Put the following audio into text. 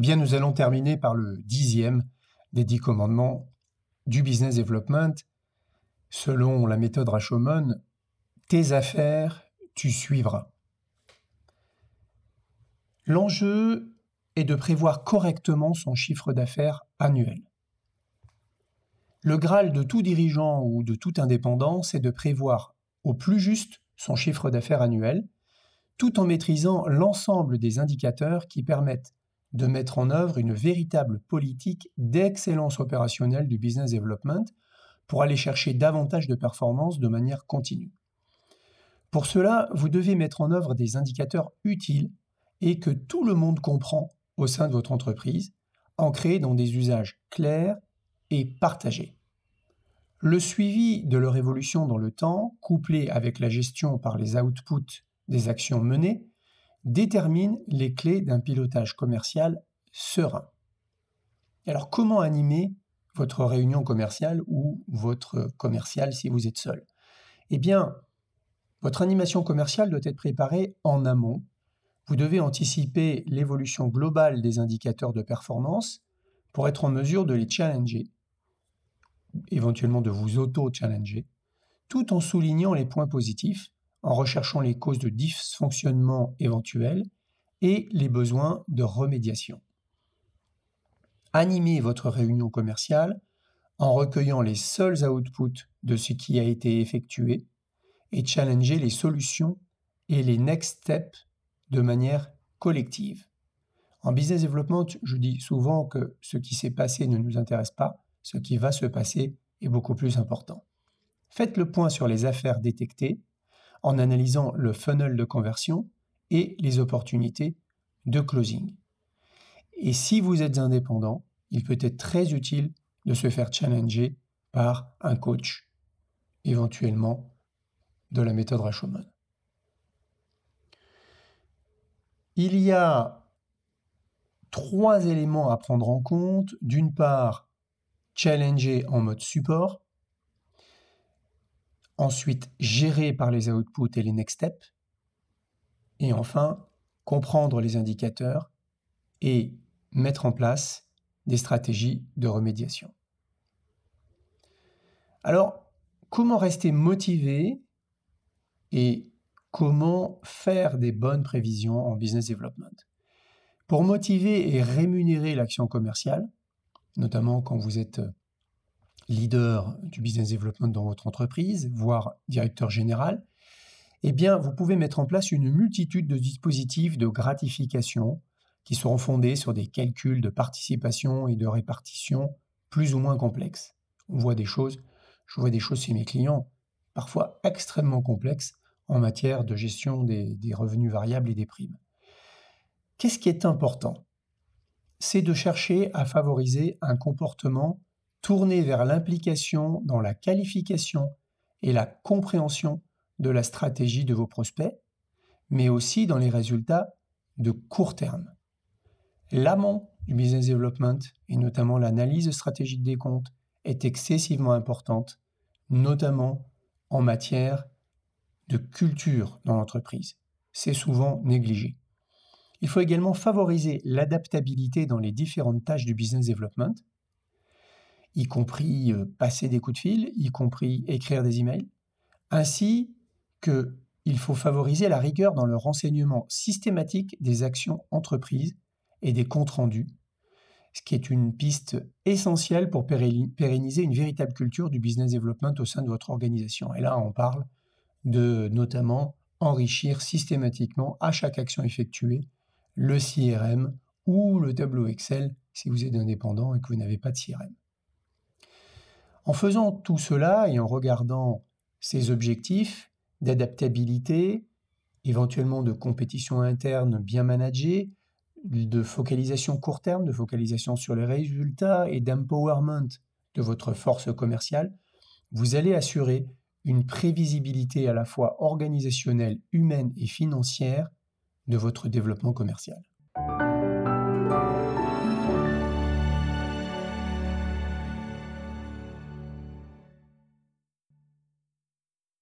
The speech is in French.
bien, nous allons terminer par le dixième des dix commandements du business development. Selon la méthode Rashomon, tes affaires, tu suivras. L'enjeu est de prévoir correctement son chiffre d'affaires annuel. Le Graal de tout dirigeant ou de tout indépendant, c'est de prévoir au plus juste son chiffre d'affaires annuel, tout en maîtrisant l'ensemble des indicateurs qui permettent de mettre en œuvre une véritable politique d'excellence opérationnelle du business development pour aller chercher davantage de performances de manière continue. Pour cela, vous devez mettre en œuvre des indicateurs utiles et que tout le monde comprend au sein de votre entreprise, ancrés dans des usages clairs et partagés. Le suivi de leur évolution dans le temps, couplé avec la gestion par les outputs des actions menées, détermine les clés d'un pilotage commercial serein. Alors comment animer votre réunion commerciale ou votre commercial si vous êtes seul? Eh bien, votre animation commerciale doit être préparée en amont. Vous devez anticiper l'évolution globale des indicateurs de performance pour être en mesure de les challenger, éventuellement de vous auto-challenger, tout en soulignant les points positifs en recherchant les causes de dysfonctionnement éventuels et les besoins de remédiation. Animez votre réunion commerciale en recueillant les seuls outputs de ce qui a été effectué et challenger les solutions et les next steps de manière collective. En business development, je dis souvent que ce qui s'est passé ne nous intéresse pas, ce qui va se passer est beaucoup plus important. Faites le point sur les affaires détectées en analysant le funnel de conversion et les opportunités de closing. Et si vous êtes indépendant, il peut être très utile de se faire challenger par un coach, éventuellement de la méthode Rashomon. Il y a trois éléments à prendre en compte. D'une part, challenger en mode support, ensuite gérer par les outputs et les next steps, et enfin comprendre les indicateurs et mettre en place des stratégies de remédiation. Alors, comment rester motivé et comment faire des bonnes prévisions en business development? Pour motiver et rémunérer l'action commerciale, notamment quand vous êtes leader du business development dans votre entreprise, voire directeur général, eh bien, vous pouvez mettre en place une multitude de dispositifs de gratification qui seront fondés sur des calculs de participation et de répartition plus ou moins complexes. On voit des choses, je vois des choses chez mes clients, parfois extrêmement complexes en matière de gestion des, des revenus variables et des primes. Qu'est-ce qui est important? C'est de chercher à favoriser un comportement tourner vers l'implication dans la qualification et la compréhension de la stratégie de vos prospects, mais aussi dans les résultats de court terme. L'amont du business development, et notamment l'analyse stratégique des comptes, est excessivement importante, notamment en matière de culture dans l'entreprise. C'est souvent négligé. Il faut également favoriser l'adaptabilité dans les différentes tâches du business development, y compris passer des coups de fil, y compris écrire des emails, ainsi que il faut favoriser la rigueur dans le renseignement systématique des actions entreprises et des comptes rendus, ce qui est une piste essentielle pour pérenniser une véritable culture du business development au sein de votre organisation. Et là, on parle de notamment enrichir systématiquement à chaque action effectuée le CRM ou le tableau Excel si vous êtes indépendant et que vous n'avez pas de CRM. En faisant tout cela et en regardant ces objectifs d'adaptabilité, éventuellement de compétition interne bien managée, de focalisation court terme, de focalisation sur les résultats et d'empowerment de votre force commerciale, vous allez assurer une prévisibilité à la fois organisationnelle, humaine et financière de votre développement commercial.